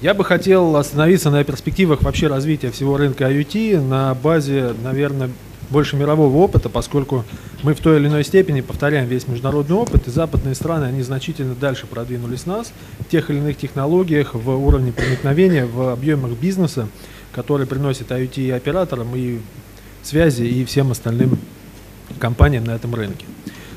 Я бы хотел остановиться на перспективах вообще развития всего рынка IoT на базе, наверное, больше мирового опыта, поскольку мы в той или иной степени повторяем весь международный опыт, и западные страны, они значительно дальше продвинулись нас в тех или иных технологиях, в уровне проникновения, в объемах бизнеса, который приносит IoT и операторам, и связи, и всем остальным компаниям на этом рынке.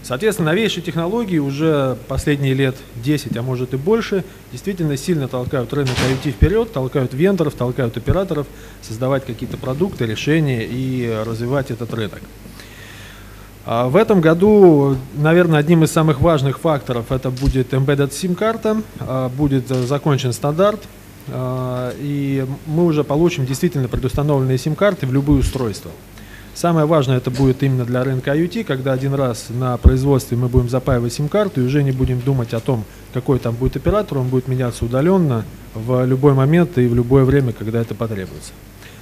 Соответственно, новейшие технологии уже последние лет 10, а может и больше, действительно сильно толкают рынок IoT вперед, толкают вендоров, толкают операторов создавать какие-то продукты, решения и развивать этот рынок. А в этом году, наверное, одним из самых важных факторов это будет embedded SIM-карта, а, будет закончен стандарт, а, и мы уже получим действительно предустановленные SIM-карты в любые устройства. Самое важное это будет именно для рынка IoT, когда один раз на производстве мы будем запаивать сим-карту и уже не будем думать о том, какой там будет оператор, он будет меняться удаленно в любой момент и в любое время, когда это потребуется.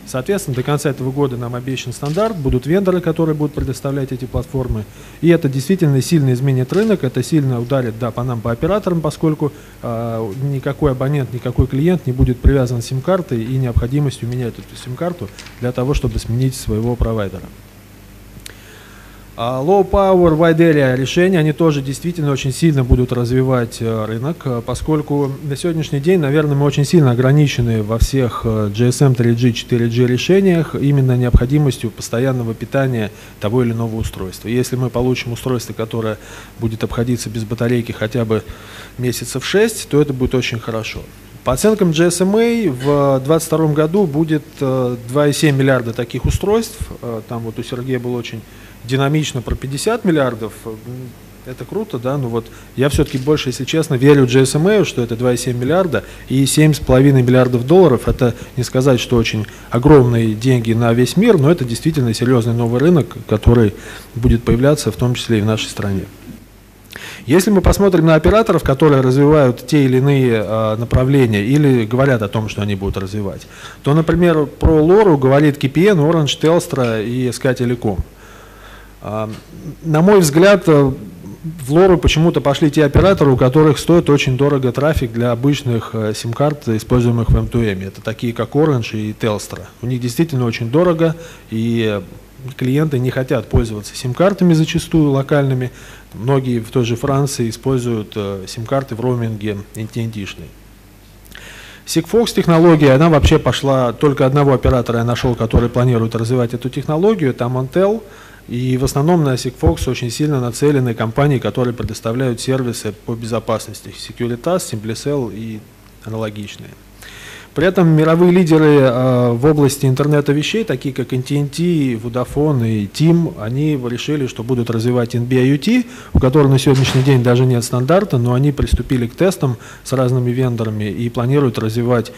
Соответственно, до конца этого года нам обещан стандарт, будут вендоры, которые будут предоставлять эти платформы. И это действительно сильно изменит рынок, это сильно ударит да, по нам, по операторам, поскольку э, никакой абонент, никакой клиент не будет привязан сим-картой и необходимостью менять эту сим-карту для того, чтобы сменить своего провайдера. А low Power, Area решения, они тоже действительно очень сильно будут развивать э, рынок, э, поскольку на сегодняшний день, наверное, мы очень сильно ограничены во всех э, GSM 3G, 4G решениях именно необходимостью постоянного питания того или иного устройства. Если мы получим устройство, которое будет обходиться без батарейки хотя бы месяцев 6, то это будет очень хорошо. По оценкам GSMA в 2022 году будет 2,7 миллиарда таких устройств. Там вот у Сергея был очень динамично про 50 миллиардов, это круто, да, но вот я все-таки больше, если честно, верю GSMA, что это 2,7 миллиарда и 7,5 миллиардов долларов. Это не сказать, что очень огромные деньги на весь мир, но это действительно серьезный новый рынок, который будет появляться в том числе и в нашей стране. Если мы посмотрим на операторов, которые развивают те или иные э, направления или говорят о том, что они будут развивать, то, например, про Лору говорит KPN, Orange, Telstra и SK Telecom. На мой взгляд, э, в лору почему-то пошли те операторы, у которых стоит очень дорого трафик для обычных э, сим-карт, используемых в M2M. Это такие, как Orange и Telstra. У них действительно очень дорого, и клиенты не хотят пользоваться сим-картами зачастую локальными. Многие в той же Франции используют э, сим-карты в роуминге NTNT-шные. Sigfox технология, она вообще пошла, только одного оператора я нашел, который планирует развивать эту технологию, там Intel, и в основном на Sigfox очень сильно нацелены компании, которые предоставляют сервисы по безопасности. Securitas, SimplyCell и аналогичные. При этом мировые лидеры э, в области интернета вещей, такие как AT&T, Vodafone и TIM, они решили, что будут развивать NB-IoT, у которого на сегодняшний день даже нет стандарта, но они приступили к тестам с разными вендорами и планируют развивать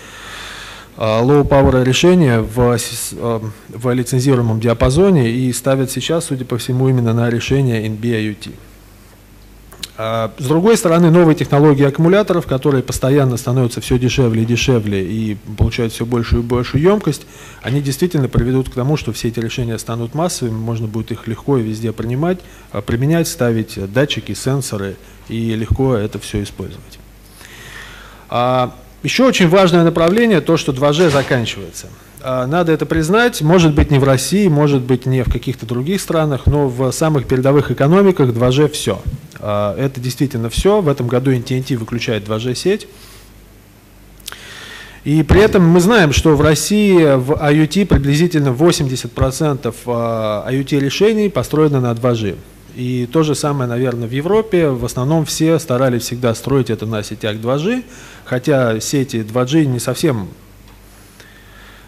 а, low power решения в, а, в лицензируемом диапазоне и ставят сейчас, судя по всему, именно на решение NB-IoT. А, с другой стороны, новые технологии аккумуляторов, которые постоянно становятся все дешевле и дешевле и получают все большую и большую емкость, они действительно приведут к тому, что все эти решения станут массовыми, можно будет их легко и везде принимать, применять, ставить датчики, сенсоры и легко это все использовать. Еще очень важное направление то, что 2G заканчивается. А, надо это признать, может быть не в России, может быть не в каких-то других странах, но в самых передовых экономиках 2G все. А, это действительно все. В этом году NTNT выключает 2G сеть. И при этом мы знаем, что в России в IoT приблизительно 80% IoT решений построено на 2G. И то же самое, наверное, в Европе. В основном все старались всегда строить это на сетях 2G, хотя сети 2G не совсем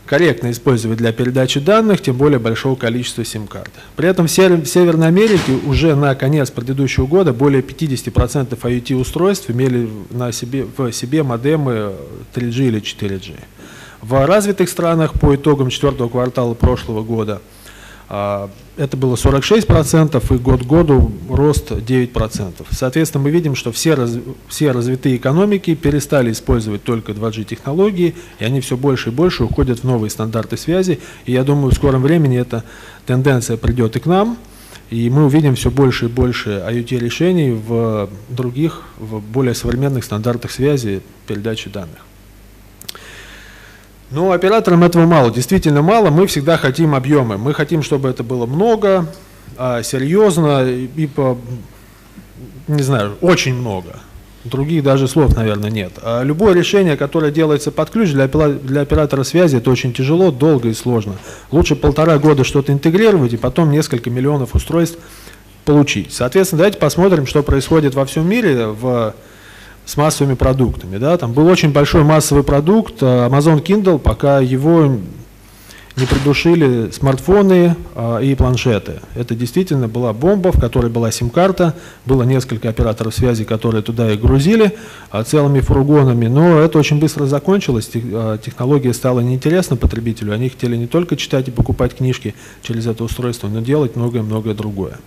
корректно использовать для передачи данных, тем более большого количества сим-карт. При этом в Северной Америке уже на конец предыдущего года более 50% IoT-устройств имели на себе, в себе модемы 3G или 4G. В развитых странах по итогам четвертого квартала прошлого года – это было 46%, и год к году рост 9%. Соответственно, мы видим, что все, раз, все развитые экономики перестали использовать только 2G-технологии, и они все больше и больше уходят в новые стандарты связи. И я думаю, в скором времени эта тенденция придет и к нам, и мы увидим все больше и больше IoT-решений в других, в более современных стандартах связи передачи данных. Но операторам этого мало, действительно мало. Мы всегда хотим объемы. Мы хотим, чтобы это было много, а, серьезно и по, не знаю, очень много. Других даже слов, наверное, нет. А любое решение, которое делается под ключ для, для оператора связи, это очень тяжело, долго и сложно. Лучше полтора года что-то интегрировать и потом несколько миллионов устройств получить. Соответственно, давайте посмотрим, что происходит во всем мире в, с массовыми продуктами. Да? Там был очень большой массовый продукт а, Amazon Kindle, пока его не придушили смартфоны э, и планшеты. Это действительно была бомба, в которой была сим-карта, было несколько операторов связи, которые туда и грузили э, целыми фургонами, но это очень быстро закончилось, тех, э, технология стала неинтересна потребителю, они хотели не только читать и покупать книжки через это устройство, но делать многое-многое другое.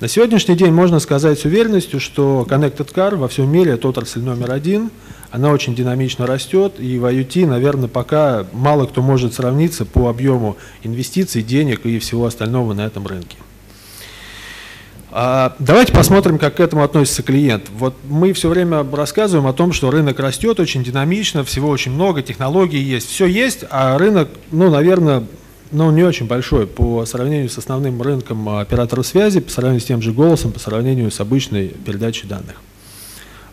На сегодняшний день можно сказать с уверенностью, что Connected Car во всем мире это отрасль номер один – она очень динамично растет, и в IoT, наверное, пока мало кто может сравниться по объему инвестиций, денег и всего остального на этом рынке. А давайте посмотрим, как к этому относится клиент. Вот мы все время рассказываем о том, что рынок растет очень динамично, всего очень много, технологий есть, все есть, а рынок, ну, наверное, ну, не очень большой по сравнению с основным рынком операторов связи, по сравнению с тем же голосом, по сравнению с обычной передачей данных.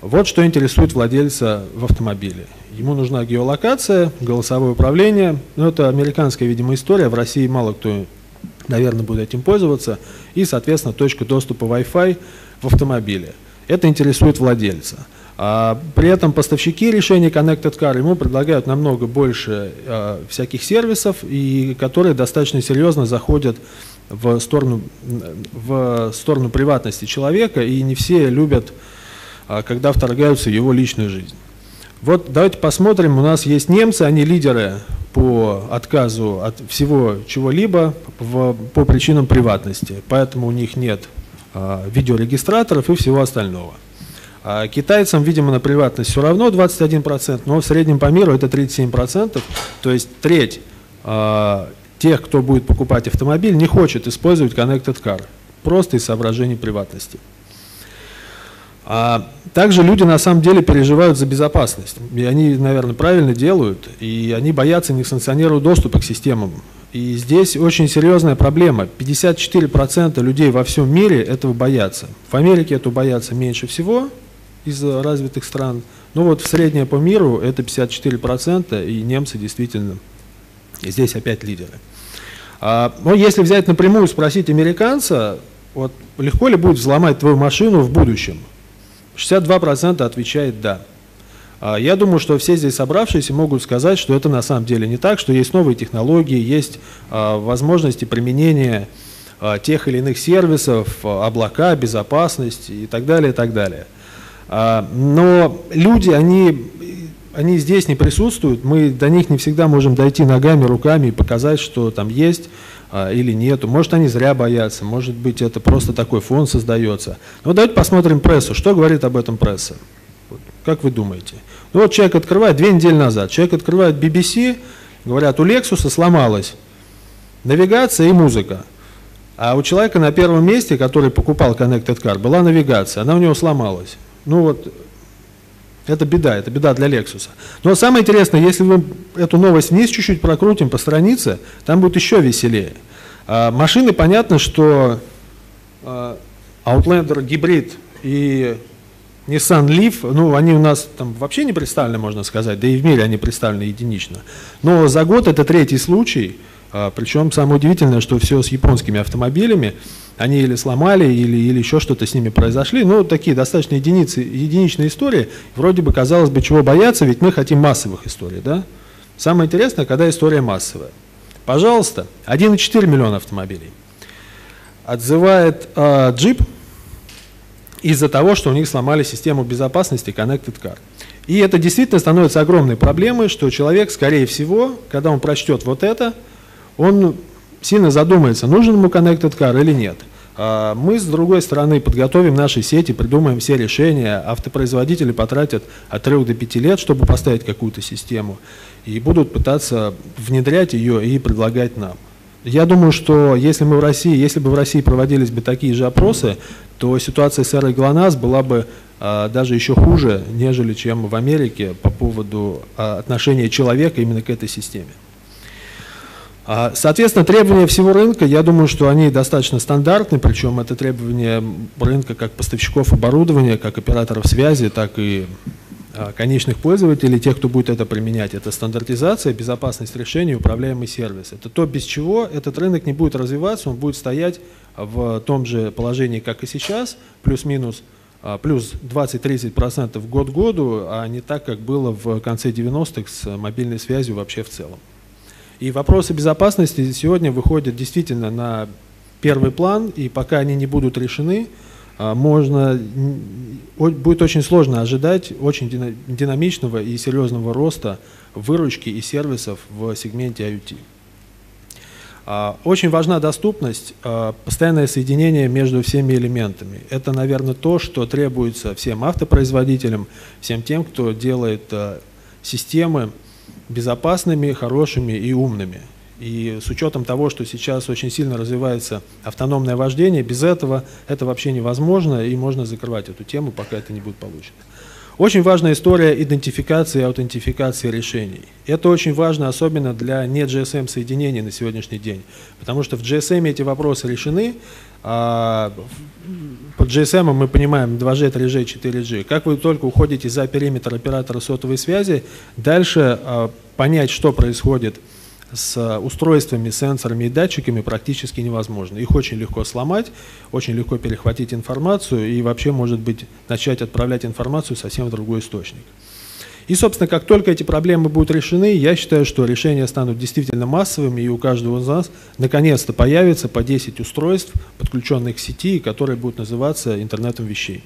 Вот что интересует владельца в автомобиле. Ему нужна геолокация, голосовое управление. Ну, это американская, видимо, история. В России мало кто, наверное, будет этим пользоваться. И, соответственно, точка доступа Wi-Fi в автомобиле. Это интересует владельца. А при этом поставщики решений Connected Car ему предлагают намного больше а, всяких сервисов, и которые достаточно серьезно заходят в сторону, в сторону приватности человека, и не все любят а когда вторгаются в его личную жизнь. Вот давайте посмотрим, у нас есть немцы, они лидеры по отказу от всего чего-либо по причинам приватности, поэтому у них нет видеорегистраторов и всего остального. А китайцам, видимо, на приватность все равно 21%, но в среднем по миру это 37%, то есть треть а, тех, кто будет покупать автомобиль, не хочет использовать Connected Car, просто из соображений приватности. А также люди на самом деле переживают за безопасность. И они, наверное, правильно делают, и они боятся несанкционированного доступа к системам. И здесь очень серьезная проблема. 54% людей во всем мире этого боятся. В Америке это боятся меньше всего из развитых стран. Но вот в среднее по миру это 54%, и немцы действительно здесь опять лидеры. А, но если взять напрямую, спросить американца, вот легко ли будет взломать твою машину в будущем? 62% отвечает «да». А, я думаю, что все здесь собравшиеся могут сказать, что это на самом деле не так, что есть новые технологии, есть а, возможности применения а, тех или иных сервисов, облака, безопасность и так далее, и так далее. Но люди, они, они здесь не присутствуют, мы до них не всегда можем дойти ногами, руками и показать, что там есть а, или нету. Может, они зря боятся, может быть, это просто такой фон создается. Но давайте посмотрим прессу. Что говорит об этом пресса? Как вы думаете? Ну вот человек открывает, две недели назад, человек открывает BBC, говорят, у Lexus сломалась навигация и музыка. А у человека на первом месте, который покупал Connected Car, была навигация, она у него сломалась. Ну вот, это беда, это беда для Lexus. Но самое интересное, если мы эту новость вниз чуть-чуть прокрутим по странице, там будет еще веселее. А, машины, понятно, что а, Outlander гибрид и Nissan Leaf, ну, они у нас там вообще не представлены, можно сказать, да и в мире они представлены единично. Но за год это третий случай, причем самое удивительное, что все с японскими автомобилями, они или сломали, или, или еще что-то с ними произошли. Ну, такие достаточно единицы, единичные истории. Вроде бы, казалось бы, чего бояться, ведь мы хотим массовых историй, да? Самое интересное, когда история массовая. Пожалуйста, 1,4 миллиона автомобилей. Отзывает э, джип из-за того, что у них сломали систему безопасности Connected Car. И это действительно становится огромной проблемой, что человек, скорее всего, когда он прочтет вот это, он сильно задумается, нужен ему Connected Car или нет. А, мы, с другой стороны, подготовим наши сети, придумаем все решения. Автопроизводители потратят от 3 до 5 лет, чтобы поставить какую-то систему, и будут пытаться внедрять ее и предлагать нам. Я думаю, что если мы в России, если бы в России проводились бы такие же опросы, то ситуация с эрой ГЛОНАСС была бы а, даже еще хуже, нежели чем в Америке по поводу а, отношения человека именно к этой системе. А, соответственно, требования всего рынка, я думаю, что они достаточно стандартны, причем это требования рынка как поставщиков оборудования, как операторов связи, так и конечных пользователей, тех, кто будет это применять. Это стандартизация, безопасность решений, управляемый сервис. Это то, без чего этот рынок не будет развиваться, он будет стоять в том же положении, как и сейчас, плюс-минус а, плюс 20-30% год году, а не так, как было в конце 90-х с мобильной связью вообще в целом. И вопросы безопасности сегодня выходят действительно на первый план, и пока они не будут решены, а, можно, будет очень сложно ожидать очень динамичного и серьезного роста выручки и сервисов в сегменте IoT. А, очень важна доступность, а, постоянное соединение между всеми элементами. Это, наверное, то, что требуется всем автопроизводителям, всем тем, кто делает системы безопасными, хорошими и умными. И с учетом того, что сейчас очень сильно развивается автономное вождение, без этого это вообще невозможно, и можно закрывать эту тему, пока это не будет получено. Очень важная история идентификации и аутентификации решений. Это очень важно, особенно для не GSM соединений на сегодняшний день, потому что в GSM эти вопросы решены, а под GSM мы понимаем 2G, 3G, 4G. Как вы только уходите за периметр оператора сотовой связи, дальше а, понять, что происходит с устройствами, сенсорами и датчиками практически невозможно. Их очень легко сломать, очень легко перехватить информацию и вообще, может быть, начать отправлять информацию совсем в другой источник. И, собственно, как только эти проблемы будут решены, я считаю, что решения станут действительно массовыми, и у каждого из нас наконец-то появится по 10 устройств, подключенных к сети, которые будут называться интернетом вещей.